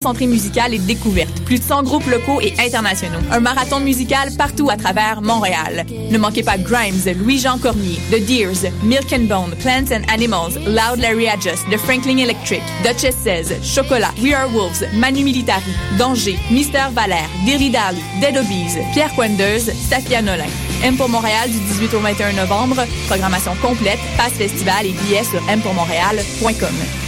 Centrée musicale et découverte. Plus de 100 groupes locaux et internationaux. Un marathon musical partout à travers Montréal. Ne manquez pas Grimes, Louis-Jean Cormier, The Deers, Milk and Bone, Plants and Animals, Loud Larry Adjust, The Franklin Electric, Duchess 16, Chocolat, We Are Wolves, Manu Militari, Danger, Mister Valère, Dilly Dally, Dead Obies, Pierre Quenders, Safia Nolin. M pour Montréal du 18 au 21 novembre. Programmation complète, passe festival et billets sur mpourmontréal.com.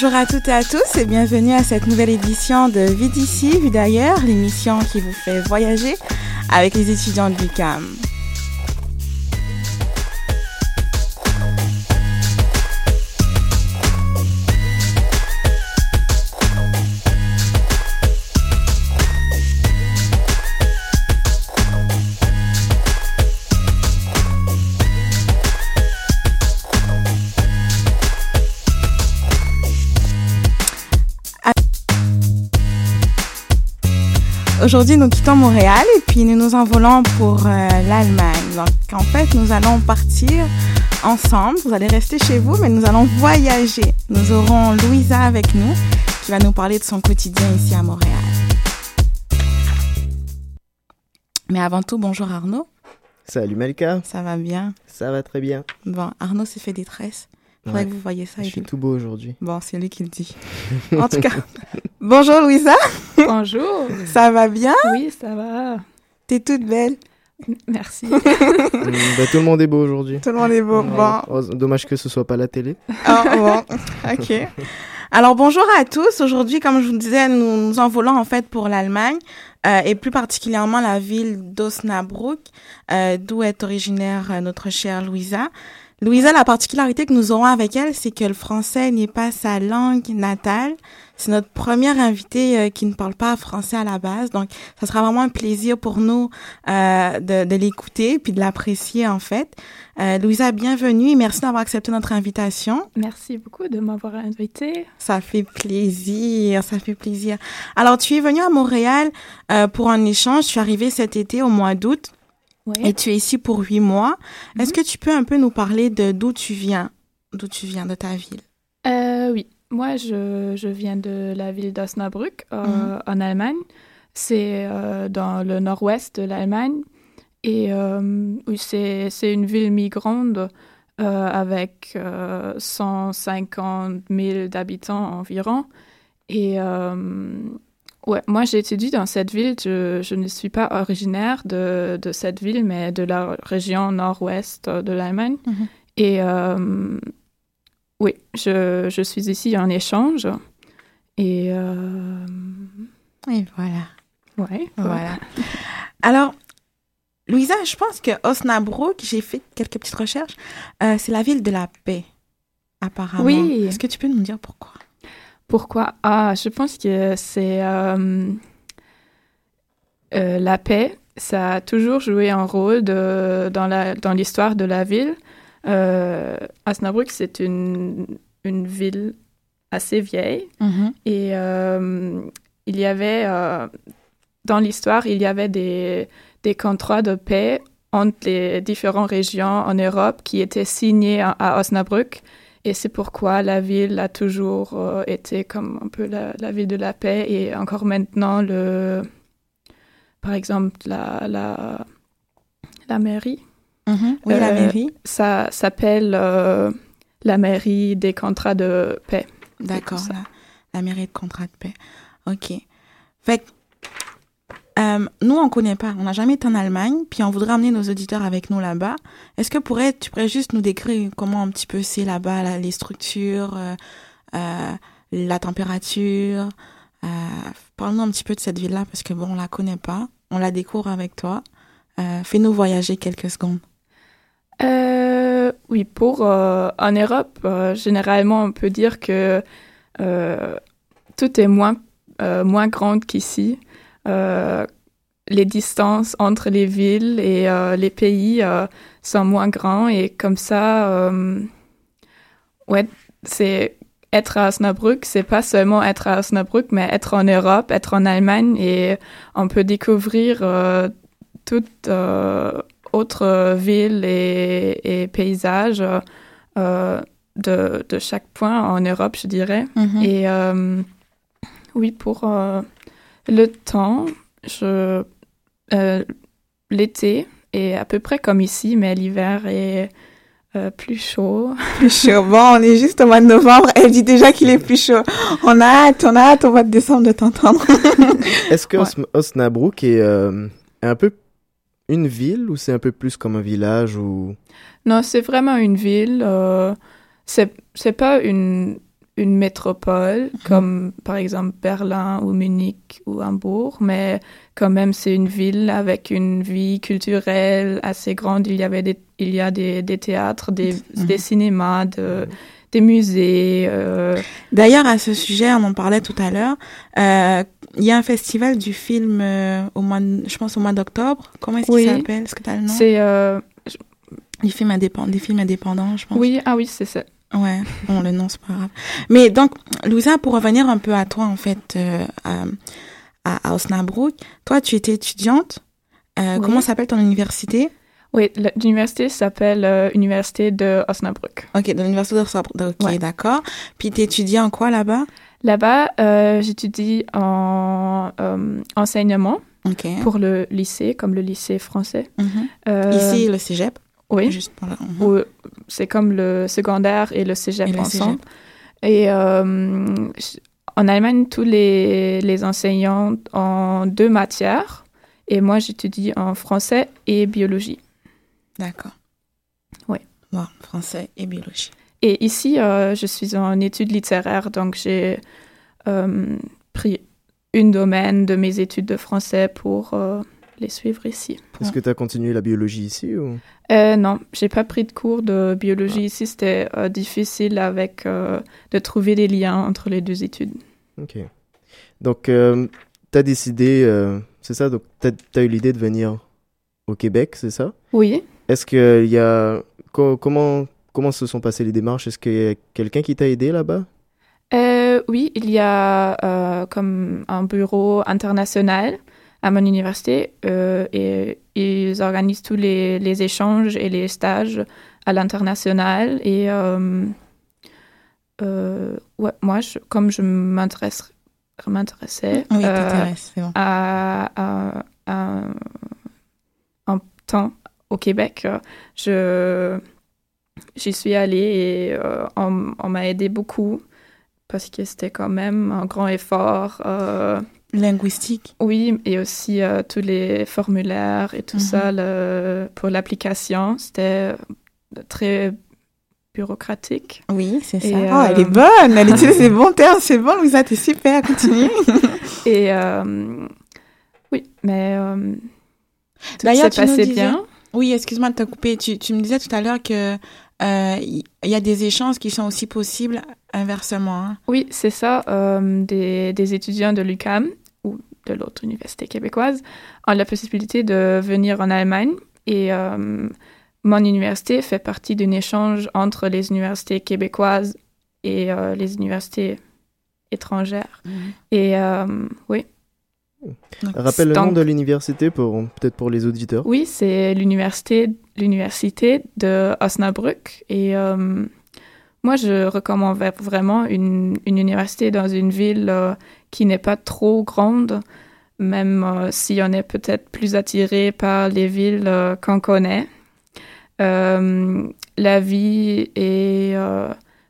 Bonjour à toutes et à tous et bienvenue à cette nouvelle édition de Vie d'ici, d'ailleurs, l'émission qui vous fait voyager avec les étudiants de l'UQAM. Aujourd'hui, nous quittons Montréal et puis nous nous envolons pour euh, l'Allemagne. Donc, en fait, nous allons partir ensemble. Vous allez rester chez vous, mais nous allons voyager. Nous aurons Louisa avec nous qui va nous parler de son quotidien ici à Montréal. Mais avant tout, bonjour Arnaud. Salut Malika, Ça va bien? ça va très bien. Bon, Arnaud s'est fait des tresses. Faudrait Ouais. que vous voyez ça. Je suis tout beau aujourd'hui. Bon, c'est lui qui le dit. En tout cas, bonjour Louisa. Bonjour. Ça va bien? Oui, ça va. T'es toute belle. Merci. Mm, bah, tout le monde est beau aujourd'hui. Tout le monde est beau. Bon, Oh, dommage que ce soit pas la télé. Ah, bon, ok. Alors bonjour à tous. Aujourd'hui, comme je vous disais, nous nous envolons en fait pour l'Allemagne euh, et plus particulièrement la ville d'Osnabrück, euh, d'où est originaire euh, notre chère Louisa. Louisa, la particularité que nous aurons avec elle, c'est que le français n'est pas sa langue natale. C'est notre première invitée euh, qui ne parle pas français à la base, donc ça sera vraiment un plaisir pour nous euh, de, de l'écouter puis de l'apprécier en fait. Euh, Louisa, bienvenue et merci d'avoir accepté notre invitation. Merci beaucoup de m'avoir invité. Ça fait plaisir, ça fait plaisir. Alors, tu es venu à Montréal euh, pour un échange. Tu es arrivé cet été au mois d'août Et tu es ici pour huit mois. Est-ce que tu peux un peu nous parler de d'où tu viens, d'où tu viens de ta ville? Euh, oui. Moi, je, je viens de la ville d'Osnabrück, euh, Mhm. en Allemagne. C'est euh, dans le nord-ouest de l'Allemagne. Et euh, oui, c'est c'est une ville migrante euh, avec euh, 150 000 d'habitants environ. Et ouais, moi, j'étudie dans cette ville. Je, je ne suis pas originaire de, de cette ville, mais de la région nord-ouest de l'Allemagne. Mhm. Et euh, oui, je, je suis ici en échange. Et, euh, Et voilà. ouais. Voilà. Alors, Louisa, je pense que Osnabrück, j'ai fait quelques petites recherches, euh, c'est la ville de la paix, apparemment. Oui. Est-ce que tu peux nous dire pourquoi? Pourquoi? Ah, je pense que c'est euh, euh, la paix. Ça a toujours joué un rôle de, dans la dans l'histoire de la ville. Euh, Osnabrück, c'est une une ville assez vieille et euh, il y avait euh, dans l'histoire il y avait des des contrats de paix entre les différentes régions en Europe qui étaient signés à, à Osnabrück. Et c'est pourquoi la ville a toujours euh, été comme un peu la, la ville de la paix et encore maintenant, le, par exemple, la, la, la mairie, Mhm. Oui, la Euh, mairie. ça s'appelle euh, la mairie des contrats de paix. D'accord, la, mairie de contrat de paix. Ok. Fait euh, nous, on connaît pas. On n'a jamais été en Allemagne, puis on voudrait amener nos auditeurs avec nous là-bas. Est-ce que pourrais, tu pourrais juste nous décrire comment un petit peu c'est là-bas, là, les structures, euh, euh, la température Parle-nous un petit peu de cette ville-là, parce que bon, on la connaît pas. On la découvre avec toi. Fais-nous voyager quelques secondes. Oui, pour en Europe, généralement, on peut dire que tout est moins moins grand qu'ici. Euh, les distances entre les villes et euh, les pays euh, sont moins grands et comme ça, euh, ouais, c'est être à Osnabrück, c'est pas seulement être à Osnabrück, mais être en Europe, être en Allemagne et on peut découvrir toute autre ville et, et paysage de, de chaque point en Europe, je dirais. Mhm. Et oui, pour le temps, je euh, l'été est à peu près comme ici, mais l'hiver est euh, plus chaud. Plus chaud. Bon, on est juste au mois de novembre. Elle dit déjà qu'il est plus chaud. On a hâte, on a hâte au mois de décembre de t'entendre. Est-ce que Ouais. Os- Osnabrück est euh, un peu une ville ou c'est un peu plus comme un village ou? Non, c'est vraiment une ville. euh, c'est c'est pas une une métropole comme par exemple Berlin ou Munich ou Hambourg, mais quand même c'est une ville avec une vie culturelle assez grande. Il y avait des il y a des, des théâtres, des, Mhm. des cinémas, de, des musées. euh, D'ailleurs, à ce sujet, on en parlait tout à l'heure. euh, Il y a un festival du film euh, au mois, de- je pense au mois d'octobre. Comment est-ce Oui. qu'il s'appelle? Est-ce que tu as le nom? C'est des films, indépendants, des films indépendants, je pense. oui ah oui c'est ça. Ouais, bon, le nom, c'est pas grave. Mais donc, Louisa, pour revenir un peu à toi, en fait, euh, à, à, Osnabrück, toi, tu étais étudiante. Euh, Oui. Comment s'appelle ton université? Oui, l'université s'appelle euh, Université de Osnabrück. Ok, de l'université d'Osnabrück. Ok, Ouais. d'accord. Puis, tu étudiais en quoi là-bas? Là-bas, euh, j'étudie en enseignement Ok. pour le lycée, comme le lycée français. Mhm. Ici, le cégep? Oui, le... Mhm. c'est comme le secondaire et le cégep Et le ensemble. Et euh, en Allemagne, tous les, les enseignants ont deux matières. Et moi, j'étudie en français et biologie. D'accord. Ouais. Bon, français et biologie. Et ici, euh, je suis en études littéraires, donc j'ai euh, pris une domaine de mes études de français pour les suivre ici. est-ce que tu as continué la biologie ici ou? Euh, non, j'ai pas pris de cours de biologie ici. C'était euh, difficile avec euh, de trouver les liens entre les deux études. Ok. Donc tu as décidé euh, c'est ça? Donc tu as, eu l'idée de venir au Québec, c'est ça? Oui. Est-ce que il y a co- comment comment se sont passées les démarches? Est-ce qu'il y a quelqu'un qui t'a aidé là-bas? Euh, oui, il y a euh, comme un bureau international à mon université euh, et ils organisent tous les, les échanges et les stages à l'international. Et euh, euh, ouais, moi, je- comme je m'intéresse- m'intéressais Oui, bon. à, à, à un temps au Québec, je j'y suis allée et on, on m'a aidé beaucoup parce que c'était quand même un grand effort. Euh, Linguistique. oui, et aussi euh, tous les formulaires et tout Mhm. ça le- pour l'application, c'était très bureaucratique. Oui, c'est ça. Oh, elle est euh, bonne. Elle utilise les bons termes. C'est bon, Louisa, t'es super. Continue. Et euh, oui, mais euh, tout s'est passé disais- bien. Oui, excuse-moi de te couper. Tu, tu me disais tout à l'heure que euh, il y a des échanges qui sont aussi possibles inversement. hein. Oui, c'est ça. euh, des, des étudiants de l'UQAM ou de l'autre université québécoise ont la possibilité de venir en Allemagne et euh, mon université fait partie d'un échange entre les universités québécoises et euh, les universités étrangères. Et euh, oui, Rappelle le nom de l'université pour peut-être pour les auditeurs. Oui, c'est l'université, l'université de Osnabrück. Et euh, moi, je recommande vraiment une, une université dans une ville euh, qui n'est pas trop grande, même euh, si on est peut-être plus attiré par les villes euh, qu'on connaît. La vie est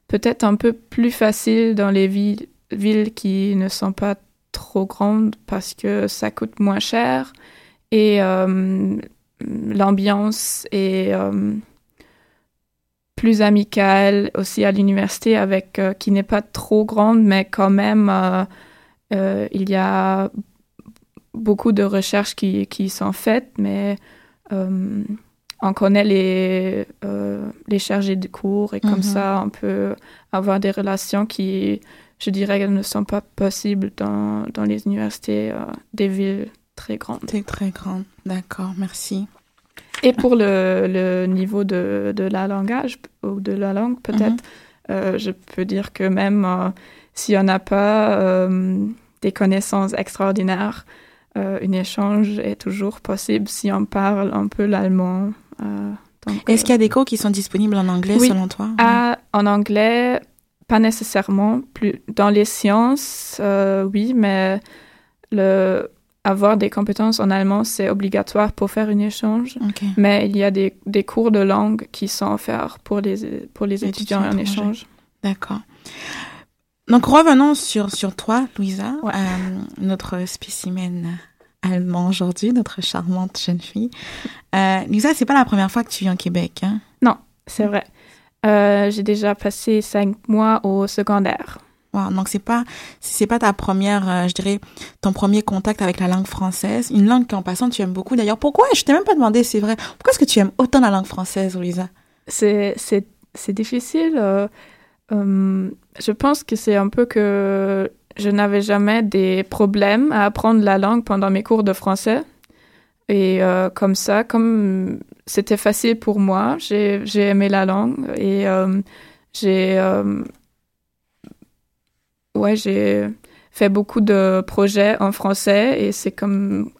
peut-être un peu plus facile dans les villes, villes qui ne sont pas trop grandes parce que ça coûte moins cher et l'ambiance est euh, plus amicale aussi à l'université avec euh, qui n'est pas trop grande mais quand même euh, il y a beaucoup de recherches qui, qui sont faites mais euh, on connaît les, euh, les chargés de cours et comme Mhm. ça on peut avoir des relations qui je dirais ne sont pas possibles dans, dans les universités euh, des villes très grandes. C'est très grand. D'accord, merci. Et pour le, le niveau de, de la langage ou de la langue, peut-être, Mhm. euh, je peux dire que même euh, si on n'a pas euh, des connaissances extraordinaires, un échange est toujours possible si on parle un peu l'allemand. donc, Est-ce qu'il y a des cours qui sont disponibles en anglais Oui. selon toi? Ah, en anglais, pas nécessairement. Plus dans les sciences, oui, mais le avoir des compétences en allemand, c'est obligatoire pour faire un échange. Mais il y a des, des cours de langue qui sont offerts pour les, pour les étudiants en échange. D'accord. Donc revenons sur, sur toi, Louisa, euh, notre spécimen allemand aujourd'hui, notre charmante jeune fille. Euh, Louisa, c'est pas la première fois que tu viens au Québec, hein? Non, c'est vrai. Euh, J'ai déjà passé cinq mois au secondaire. Donc c'est pas c'est pas ta première, euh, je dirais, ton premier contact avec la langue française, une langue qu'en passant tu aimes beaucoup. D'ailleurs, pourquoi? Je t'ai même pas demandé, c'est vrai. Pourquoi est-ce que tu aimes autant la langue française, Louisa? C'est c'est- difficile. euh, euh, je pense que c'est un peu que je n'avais jamais des problèmes à apprendre la langue pendant mes cours de français. Et comme ça, comme c'était facile pour moi, j'ai j'ai aimé la langue et j'ai ouais j'ai fait beaucoup de projets en français et c'est comme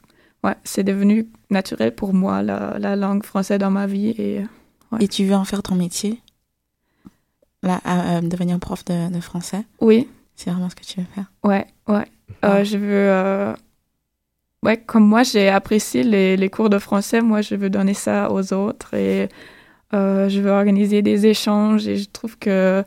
ouais c'est devenu naturel pour moi la, la langue française dans ma vie et ouais. Et tu veux en faire ton métier? Là, à- devenir prof de, de français? Oui C'est vraiment ce que tu veux faire? Ouais, ouais. Euh, je veux. euh, Ouais, comme moi, j'ai apprécié les, les cours de français. Moi, je veux donner ça aux autres et euh, je veux organiser des échanges. Et je trouve que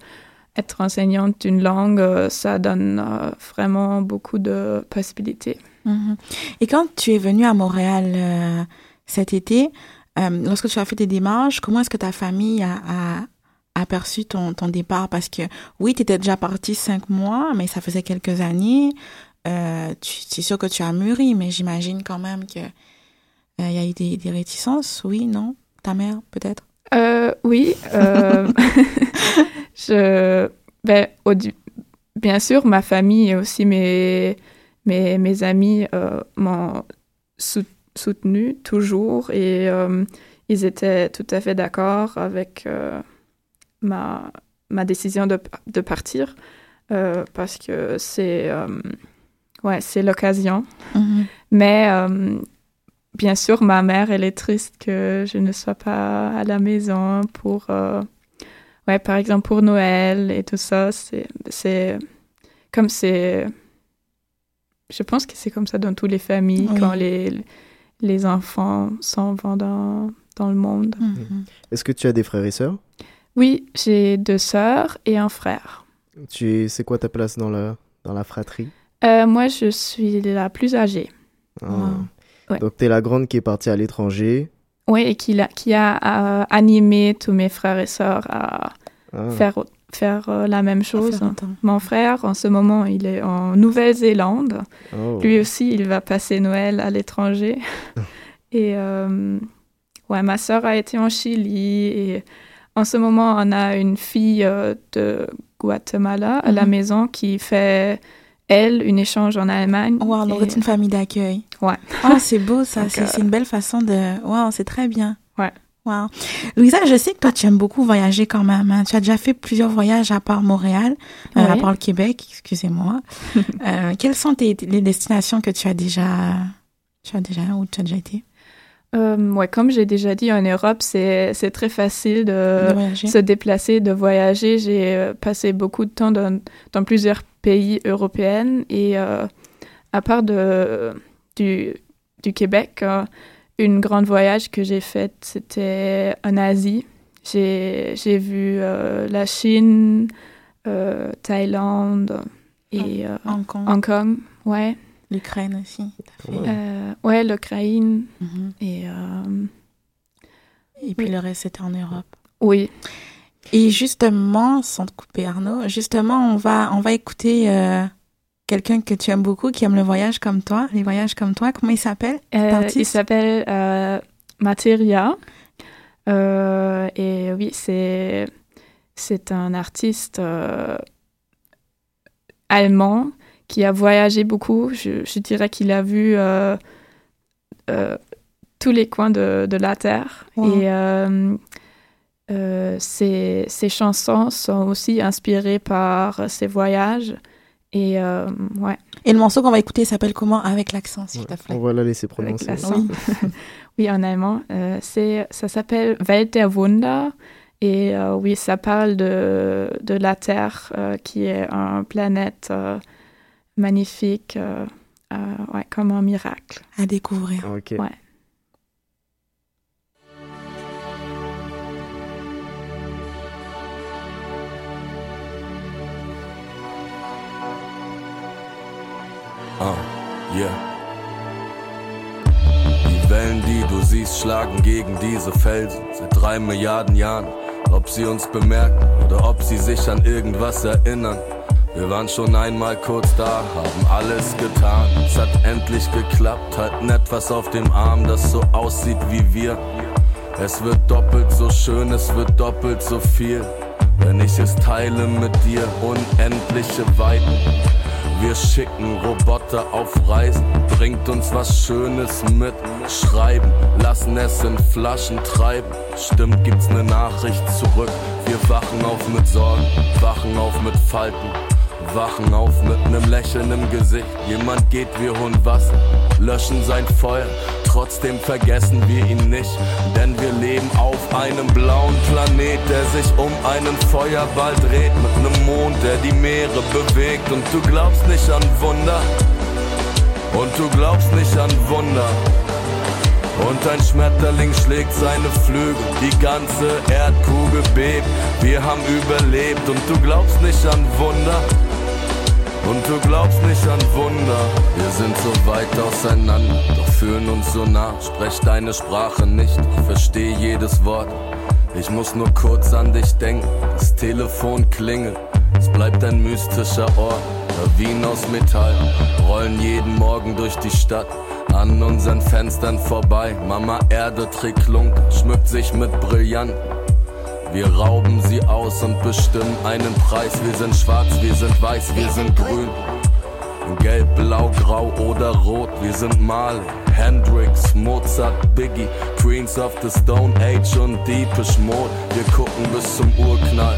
être enseignante d'une langue, euh, ça donne euh, vraiment beaucoup de possibilités. Mhm. Et quand tu es venue à Montréal euh, cet été, lorsque tu as fait tes démarches, comment est-ce que ta famille a, aperçu ton, départ? Parce que oui, tu étais déjà partie cinq mois, mais ça faisait quelques années. C'est sûr que tu as mûri, mais j'imagine quand même euh, il y a eu des, des réticences. Oui, non? Ta mère, peut-être? Euh, oui. euh, je, ben, au bien sûr, ma famille et aussi mes, mes, mes amis euh, m'ont sou- soutenu toujours et ils étaient tout à fait d'accord avec ma, ma décision de, de partir parce que c'est ouais, c'est l'occasion. Mhm. Mais bien sûr, ma mère, elle est triste que je ne sois pas à la maison pour, euh, ouais, par exemple pour Noël et tout ça. C'est, c'est comme c'est, je pense que c'est comme ça dans toutes les familles Oui. quand les les enfants s'en vont dans dans le monde. Mhm. Est-ce que tu as des frères et sœurs? Oui, j'ai deux sœurs et un frère. Tu es, c'est quoi ta place dans la dans la fratrie? Euh, moi, je suis la plus âgée. Ah. Ouais. Donc t'es la grande qui est partie à l'étranger. Oui, et qui, l'a- qui a euh, animé tous mes frères et sœurs à, Ah. faire, faire euh, la même chose. Mon frère, en ce moment, il est en Nouvelle-Zélande. Oh. Lui aussi, il va passer Noël à l'étranger. et euh, ouais, ma sœur a été en Chili. Et en ce moment, on a une fille euh, de Guatemala à la Mhm. maison qui fait, elle, une échange en Allemagne. Wow, donc Et- une famille d'accueil. Ouais. Oh, c'est beau ça. C'est euh, une belle façon de. Wow, c'est très bien. Ouais. Wow. Louisa, je sais que toi, tu aimes beaucoup voyager quand même. hein. Tu as déjà fait plusieurs voyages à part Montréal, euh, à part le Québec, excusez-moi. euh, quelles sont tes, les destinations que tu as déjà, tu as déjà, où tu as déjà été? Euh, ouais, comme j'ai déjà dit, en Europe, c'est très facile de, de se déplacer, de voyager. J'ai passé beaucoup de temps dans, dans plusieurs pays européens et euh, à part de, du, du Québec, euh, une grande voyage que j'ai faite, c'était en Asie. J'ai j'ai vu euh, la Chine, euh, Thaïlande et euh, Hong Kong, Hong Kong. Ouais, l'Ukraine aussi. Ouais. Euh, ouais l'Ukraine Mhm. et euh, Et puis Oui. le reste, c'était en Europe. oui. Et justement, sans te couper Arnaud, justement, on va, on va écouter euh, quelqu'un que tu aimes beaucoup, qui aime le voyage comme toi, les voyages comme toi. Comment il s'appelle Euh, il s'appelle euh, Materia. Et oui, c'est c'est un artiste allemand qui a voyagé beaucoup. Je, je dirais qu'il a vu tous les coins de, de la Terre. Wow. Et euh, ses, ses chansons sont aussi inspirées par ses voyages. Et euh, ouais. Et le morceau qu'on va écouter s'appelle comment? Avec l'accent, s'il te On plaît. va la laisser Avec prononcer. l'accent. Oui. Oui, en allemand. Euh, c'est, ça s'appelle Welt der Wunder. Et euh, oui, ça parle de, de la Terre, euh, qui est une planète euh, magnifique, euh, euh, ouais, comme un miracle. À découvrir. Ok. Ouais. Ah, yeah. Die Wellen, die du siehst, schlagen gegen diese Felsen seit drei Milliarden Jahren. Ob sie uns bemerken oder ob sie sich an irgendwas erinnern. Wir waren schon einmal kurz da, haben alles getan. Es hat endlich geklappt, halten etwas auf dem Arm, das so aussieht wie wir. Es wird doppelt so schön, es wird doppelt so viel. Wenn ich es teile mit dir, unendliche Weiten. Wir schicken Roboter auf Reisen, bringt uns was Schönes mit. Schreiben, lassen es in Flaschen treiben. Stimmt, gibt's ne Nachricht zurück. Wir wachen auf mit Sorgen, wachen auf mit Falten. Wachen auf mit nem Lächeln im Gesicht. Jemand geht, wir holen Wasser, löschen sein Feuer. Trotzdem vergessen wir ihn nicht, denn wir leben auf einem blauen Planet, der sich um einen Feuerball dreht. Mit nem Mond, der die Meere bewegt. Und du glaubst nicht an Wunder. Und du glaubst nicht an Wunder. Und ein Schmetterling schlägt seine Flügel, die ganze Erdkugel bebt. Wir haben überlebt und du glaubst nicht an Wunder. Und du glaubst nicht an Wunder. Wir sind so weit auseinander, doch fühlen uns so nah. Sprech deine Sprache nicht, ich verstehe jedes Wort. Ich muss nur kurz an dich denken, das Telefon klingelt. Es bleibt ein mystischer Ort, Wien aus Metall. Rollen jeden Morgen durch die Stadt, an unseren Fenstern vorbei. Mama Erde trägt Klunk, schmückt sich mit Brillanten. Wir rauben sie aus und bestimmen einen Preis. Wir sind schwarz, wir sind weiß, wir sind grün. Gelb, blau, grau oder rot, wir sind Marley, Hendrix, Mozart, Biggie, Queens of the Stone Age und Deepish Mode. Wir gucken bis zum Urknall.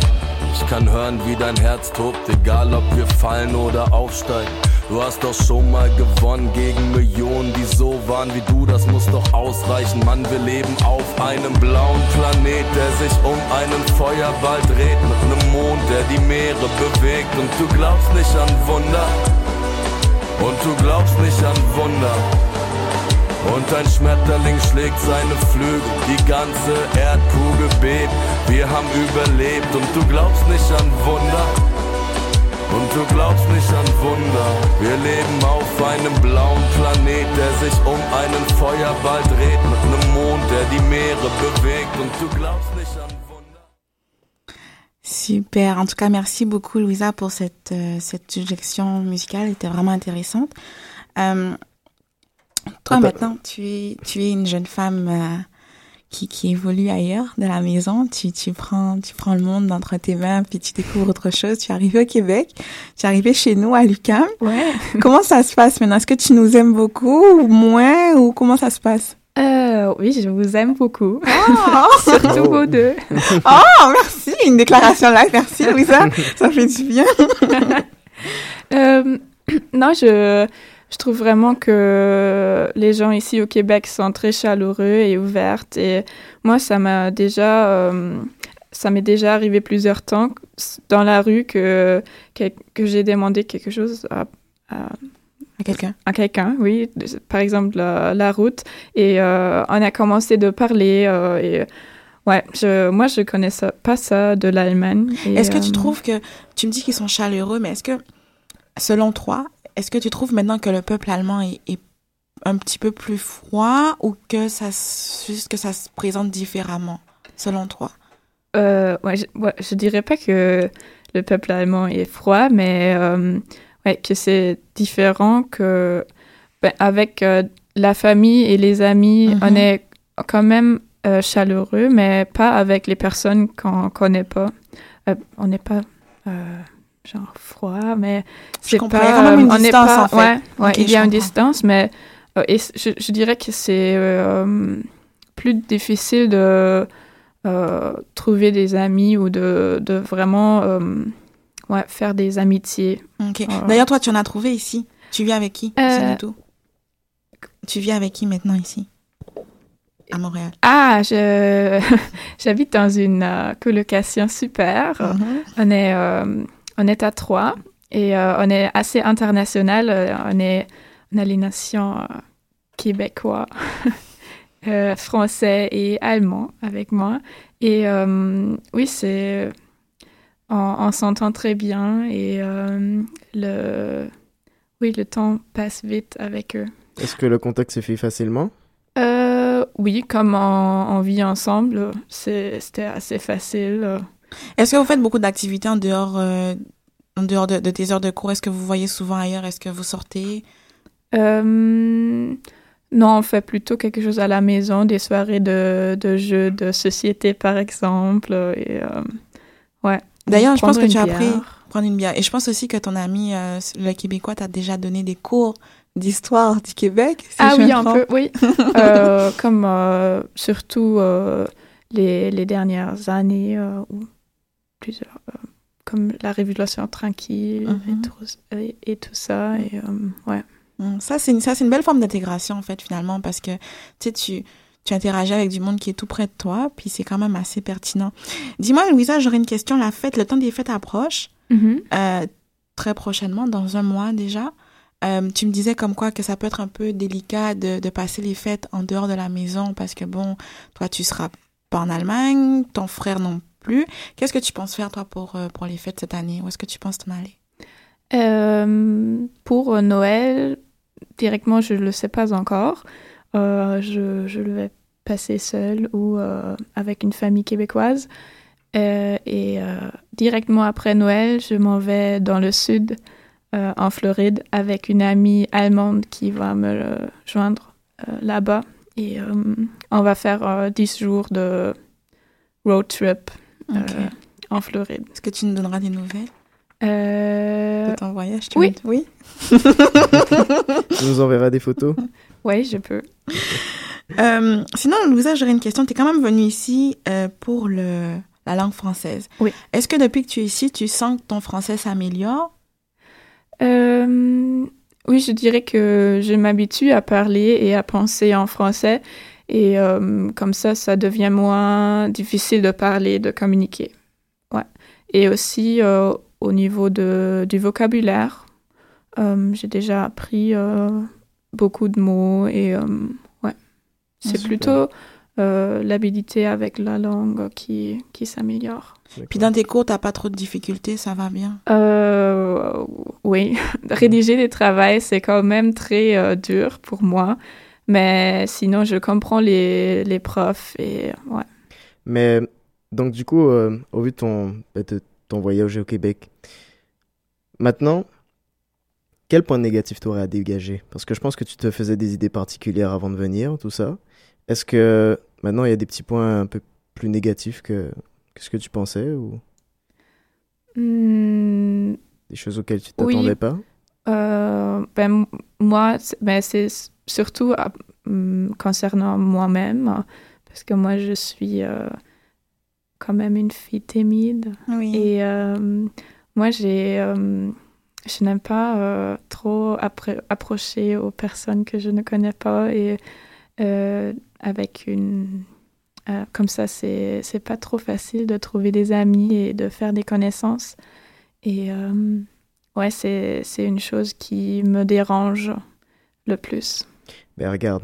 Ich kann hören, wie dein Herz tobt, egal ob wir fallen oder aufsteigen. Du hast doch schon mal gewonnen gegen Millionen, die so waren wie du, das muss doch ausreichen. Mann, wir leben auf einem blauen Planet, der sich um einen Feuerball dreht. Mit nem Mond, der die Meere bewegt. Und du glaubst nicht an Wunder. Und du glaubst nicht an Wunder. Und ein Schmetterling schlägt seine Flügel, die ganze Erdkugel bebt. Wir haben überlebt und du glaubst nicht an Wunder. Und du glaubst nicht an Wunder. Wir leben auf einem blauen Planet, der sich um einen Feuerball dreht. Mit nem Mond, der die Meere bewegt. Und du glaubst nicht an Wunder. Super. En tout cas, merci beaucoup, Louisa, pour cette, euh, cette suggestion musicale. Elle était vraiment intéressante. Euh, toi, maintenant, tu es, tu es une jeune femme euh, qui, qui évolue ailleurs de la maison. Tu, tu, prends, tu prends le monde entre tes mains, puis tu découvres autre chose. Tu es arrivée au Québec. Tu es arrivée chez nous, à l'UQAM. Ouais. comment ça se passe maintenant? Est-ce que tu nous aimes beaucoup ou moins? Ou comment ça se passe? Euh, oui, je vous aime beaucoup. Oh, Surtout vous deux. oh merci! Une déclaration là. Merci, Louisa. ça fait du bien. Euh, non, je, je trouve vraiment que les gens ici au Québec sont très chaleureux et ouverts. Et moi, ça m'a déjà, euh, ça m'est déjà arrivé plusieurs temps dans la rue que, que, que j'ai demandé quelque chose à, à, À quelqu'un. à quelqu'un, oui, par exemple la, la route, et euh, on a commencé de parler. euh, et ouais, je, moi je connaissais pas ça de l'Allemagne. Est-ce que tu euh, trouves que tu me dis qu'ils sont chaleureux, mais est-ce que, selon toi, est-ce que tu trouves maintenant que le peuple allemand est, est un petit peu plus froid ou que ça, se- juste que ça se présente différemment, selon toi? Euh, ouais, je, ouais, je dirais pas que le peuple allemand est froid, mais euh, ouais, que c'est différent que ben, avec euh, la famille et les amis, on est quand même chaleureux, mais pas avec les personnes qu'on connaît pas. On n'est pas genre froid, mais c'est pas. Même une on distance, pas- en fait. Ouais, il y a une distance, mais euh, et je, je dirais que c'est euh, plus difficile de euh, trouver des amis ou de, de vraiment euh, ouais, faire des amitiés. Ok. Euh, D'ailleurs, toi, tu en as trouvé ici. Tu vis avec qui? Euh, tout. Tu vis avec qui maintenant ici? À Montréal. Ah, je j'habite dans une euh, colocation super. Mhm. On est euh, on est à trois et euh, on est assez international. Euh, On est on a les nations euh, québécois, euh, français et allemand avec moi. Et oui, c'est on, on s'entend très bien et le oui le temps passe vite avec eux. Est-ce que le contact se fait facilement? Oui, comme on, on vit ensemble, c'était assez facile. Est-ce que vous faites beaucoup d'activités en dehors, euh, en dehors de, de tes heures de cours? Est-ce que vous voyez souvent ailleurs? Est-ce que vous sortez? Euh, non, on fait plutôt quelque chose à la maison, des soirées de, de jeux de société, par exemple. Et, euh, ouais. D'ailleurs, je pense que tu as appris prendre une bière. Et je pense aussi que ton ami, euh, le Québécois, t'a déjà donné des cours d'histoire du Québec. si ah oui, un peu, oui. Euh, comme euh, surtout les, les dernières années, ou plusieurs, euh, comme la Révolution tranquille et, Mhm. tout, et, et tout ça. Et, euh, ouais. Mm, Ça, c'est une, ça, une belle forme d'intégration, en fait, finalement, parce que, tu sais, tu, tu interagis avec du monde qui est tout près de toi, puis c'est quand même assez pertinent. Dis-moi, Louisa, j'aurais une question. La fête, le temps des fêtes approche, Mhm. euh, très prochainement, dans un mois déjà. Euh, tu me disais comme quoi que ça peut être un peu délicat de, de passer les fêtes en dehors de la maison parce que bon, toi tu seras pas en Allemagne, ton frère non plus. Qu'est-ce que tu penses faire toi pour euh, pour les fêtes cette année? Où est-ce que tu penses t'en aller? Euh, pour Noël, directement, je ne le sais pas encore. Euh, je, je le vais passer seul ou euh, avec une famille québécoise. Euh, et euh, directement après Noël, je m'en vais dans le sud, euh, en Floride, avec une amie allemande qui va me euh, joindre euh, là-bas. Et euh, on va faire euh, 10 jours de road trip euh, en Floride. Est-ce que tu nous donneras des nouvelles Euh, de ton voyage tu oui. Oui. Tu nous enverras des photos oui, je peux. Euh, sinon, Louisa, j'aurais une question. Tu es quand même venue ici euh, pour le, la langue française. Oui. Est-ce que depuis que tu es ici, tu sens que ton français s'améliore? Euh, oui, je dirais que je m'habitue à parler et à penser en français. Et euh, comme ça, ça devient moins difficile de parler, de communiquer. Ouais. Et aussi euh, au niveau de, du vocabulaire, euh, j'ai déjà appris beaucoup de mots et ouais. C'est Super. plutôt l'habilité avec la langue qui, qui s'améliore. Puis dans tes cours, t'as pas trop de difficultés, ça va bien? Oui, rédiger des travails, c'est quand même très dur pour moi. Mais sinon, je comprends les, les profs et ouais. Mais Donc, du coup, euh, au vu de ton, bah, de ton voyage au Québec, maintenant, quel point négatif tu aurais à dégager? Parce que je pense que tu te faisais des idées particulières avant de venir, tout ça. Est-ce que maintenant, il y a des petits points un peu plus négatifs que, que ce que tu pensais ou? Hmm, des choses auxquelles tu Oui. t'attendais pas? Euh, ben, moi, c'est- ben, c'est surtout à- hum, concernant moi-même, parce que moi, je suis euh, quand même une fille timide. Oui. Et euh, moi, j'ai, euh, je n'aime pas trop approcher aux personnes que je ne connais pas et avec une... comme ça, c'est, c'est pas trop facile de trouver des amis et de faire des connaissances. Et ouais, c'est, c'est une chose qui me dérange le plus. Ben regarde,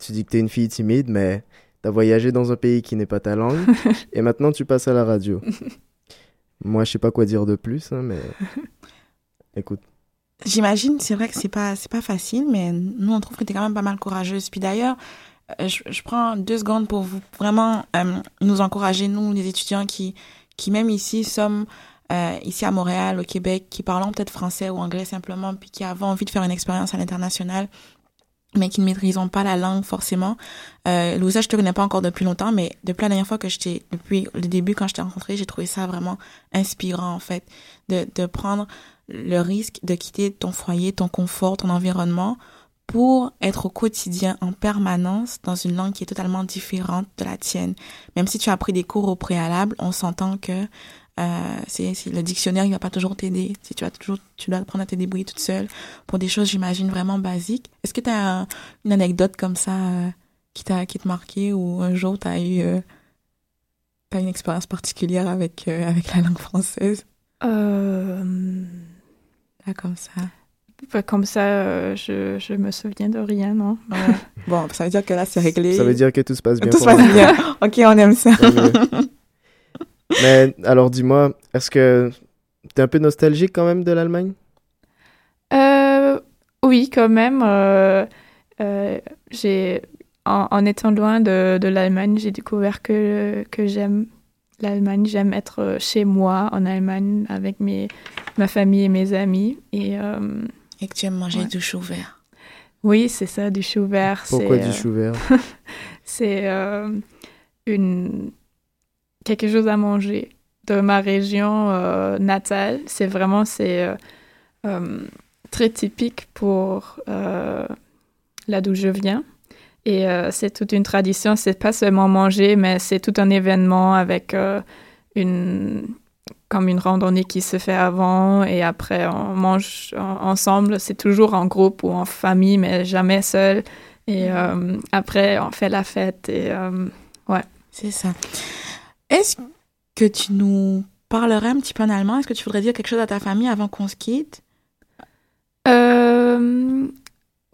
tu dis que t'es une fille timide, mais t'as voyagé dans un pays qui n'est pas ta langue, et maintenant tu passes à la radio. Moi, je sais pas quoi dire de plus, hein, mais écoute. J'imagine, c'est vrai que c'est pas, c'est pas facile, mais nous, on trouve que t'es quand même pas mal courageuse. Puis d'ailleurs, euh, je, je prends deux secondes pour vous vraiment euh, nous encourager, nous, les étudiants qui, qui même ici, sommes euh, ici à Montréal, au Québec, qui parlons peut-être français ou anglais simplement, puis qui avons envie de faire une expérience à l'international, mais qui ne maîtrisons pas la langue forcément. Euh, Louisa, je te connais pas encore depuis longtemps, mais depuis la dernière fois que je t'ai, depuis le début quand je t'ai rencontré, j'ai trouvé ça vraiment inspirant en fait, de, de prendre le risque de quitter ton foyer, ton confort, ton environnement pour être au quotidien en permanence dans une langue qui est totalement différente de la tienne. Même si tu as pris des cours au préalable, on s'entend que euh, c'est c'est- le dictionnaire il va pas toujours t'aider. Si tu as toujours tu dois apprendre à te débrouiller toute seule pour des choses j'imagine vraiment basiques. Est-ce que tu as une anecdote comme ça euh, qui t'a qui t'a marqué ou un jour tu as eu euh, t'as une expérience particulière avec euh, avec la langue française? Euh, Là, comme ça. comme ça, euh, je, je me souviens de rien, non? Bon, ça veut dire que là, c'est réglé. Ça veut dire que tout se passe bien. Tout se passe bien. ok, on aime ça. mais alors, dis-moi, est-ce que t'es un peu nostalgique quand même de l'Allemagne? Euh, oui, quand même. euh, euh, j'ai, en, en étant loin de, de l'Allemagne, j'ai découvert que, que j'aime l'Allemagne. J'aime être chez moi en Allemagne avec mes, ma famille et mes amis. Et, euh, Et que tu aimes manger Ouais. du chou vert. oui, c'est ça, du chou vert. Pourquoi c'est, du euh, chou vert? C'est euh, une quelque chose à manger de ma région euh, natale. C'est vraiment c'est euh, euh, très typique pour là d'où je viens. Et c'est toute une tradition. C'est pas seulement manger, mais c'est tout un événement avec une comme une randonnée qui se fait avant et après on mange en- ensemble. C'est toujours en groupe ou en famille, mais jamais seul. Et euh, après, on fait la fête et ouais. C'est ça. Est-ce que tu nous parlerais un petit peu en allemand? Est-ce que tu voudrais dire quelque chose à ta famille avant qu'on se quitte? Euh,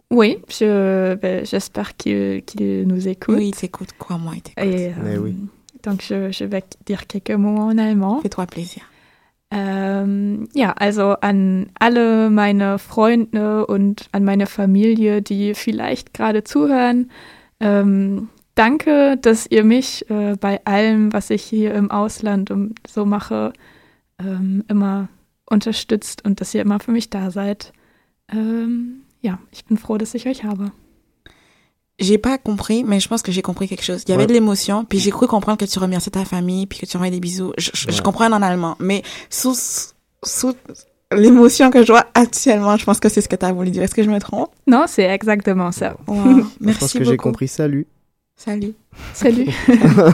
oui, je, ben, j'espère qu'il, qu'il nous écoute. Oui, il t'écoute. Quoi, moi, il t'écoute. Et, Mais euh, oui. Donc, je, je vais dire quelques mots en allemand. Fais-toi plaisir. Ähm, ja, also an alle meine Freunde und an meine Familie, die vielleicht gerade zuhören, ähm, danke, dass ihr mich äh, bei allem, was ich hier im Ausland um, so mache, ähm, immer unterstützt und dass ihr immer für mich da seid. Ähm, ja, ich bin froh, dass ich euch habe. J'ai pas compris, mais je pense que j'ai compris quelque chose. Il y avait Ouais. de l'émotion, puis j'ai cru comprendre que tu remerciais ta famille, puis que tu envoyais des bisous. Je, je, je Ouais. comprends en allemand, mais sous, sous l'émotion que je vois actuellement, je pense que c'est ce que tu as voulu dire. Est-ce que je me trompe? Non, c'est exactement ça. Wow. Je pense Merci que j'ai compris. Salut. Salut. Salut.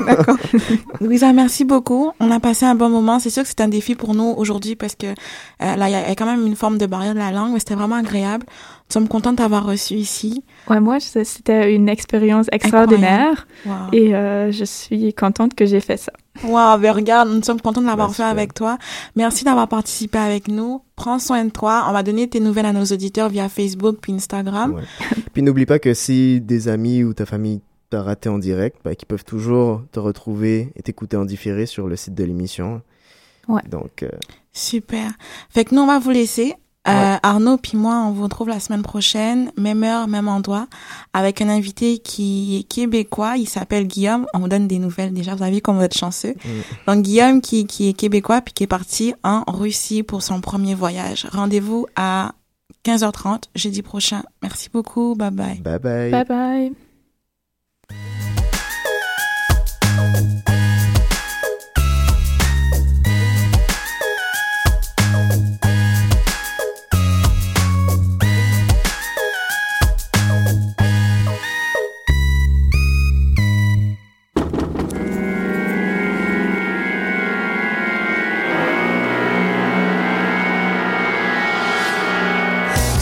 D'accord. Louisa, merci beaucoup. On a passé un bon moment. C'est sûr que c'est un défi pour nous aujourd'hui parce que euh, là, il y a il y a quand même une forme de barrière de la langue, mais c'était vraiment agréable. Nous sommes contents de t'avoir reçu ici. Ouais, moi, c'était une expérience extraordinaire Wow. et euh, je suis contente que j'ai fait ça. Wow, regarde, nous sommes contents de l'avoir fait avec toi. Merci d'avoir participé avec nous. Prends soin de toi. On va donner tes nouvelles à nos auditeurs via Facebook puis Instagram. Ouais. Puis n'oublie pas que si des amis ou ta famille t'a raté en direct, bah, qu'ils peuvent toujours te retrouver et t'écouter en différé sur le site de l'émission. Ouais. Donc, euh, Super. Fait que nous, on va vous laisser. Euh, Arnaud puis moi, on vous retrouve la semaine prochaine, même heure, même endroit, avec un invité qui est québécois. Il s'appelle Guillaume. On vous donne des nouvelles déjà. Vous avez vu qu'on va être chanceux. Donc Guillaume qui, qui est québécois puis qui est parti en Russie pour son premier voyage. Rendez-vous à 15h30 jeudi prochain. Merci beaucoup. Bye bye. Bye bye. Bye bye.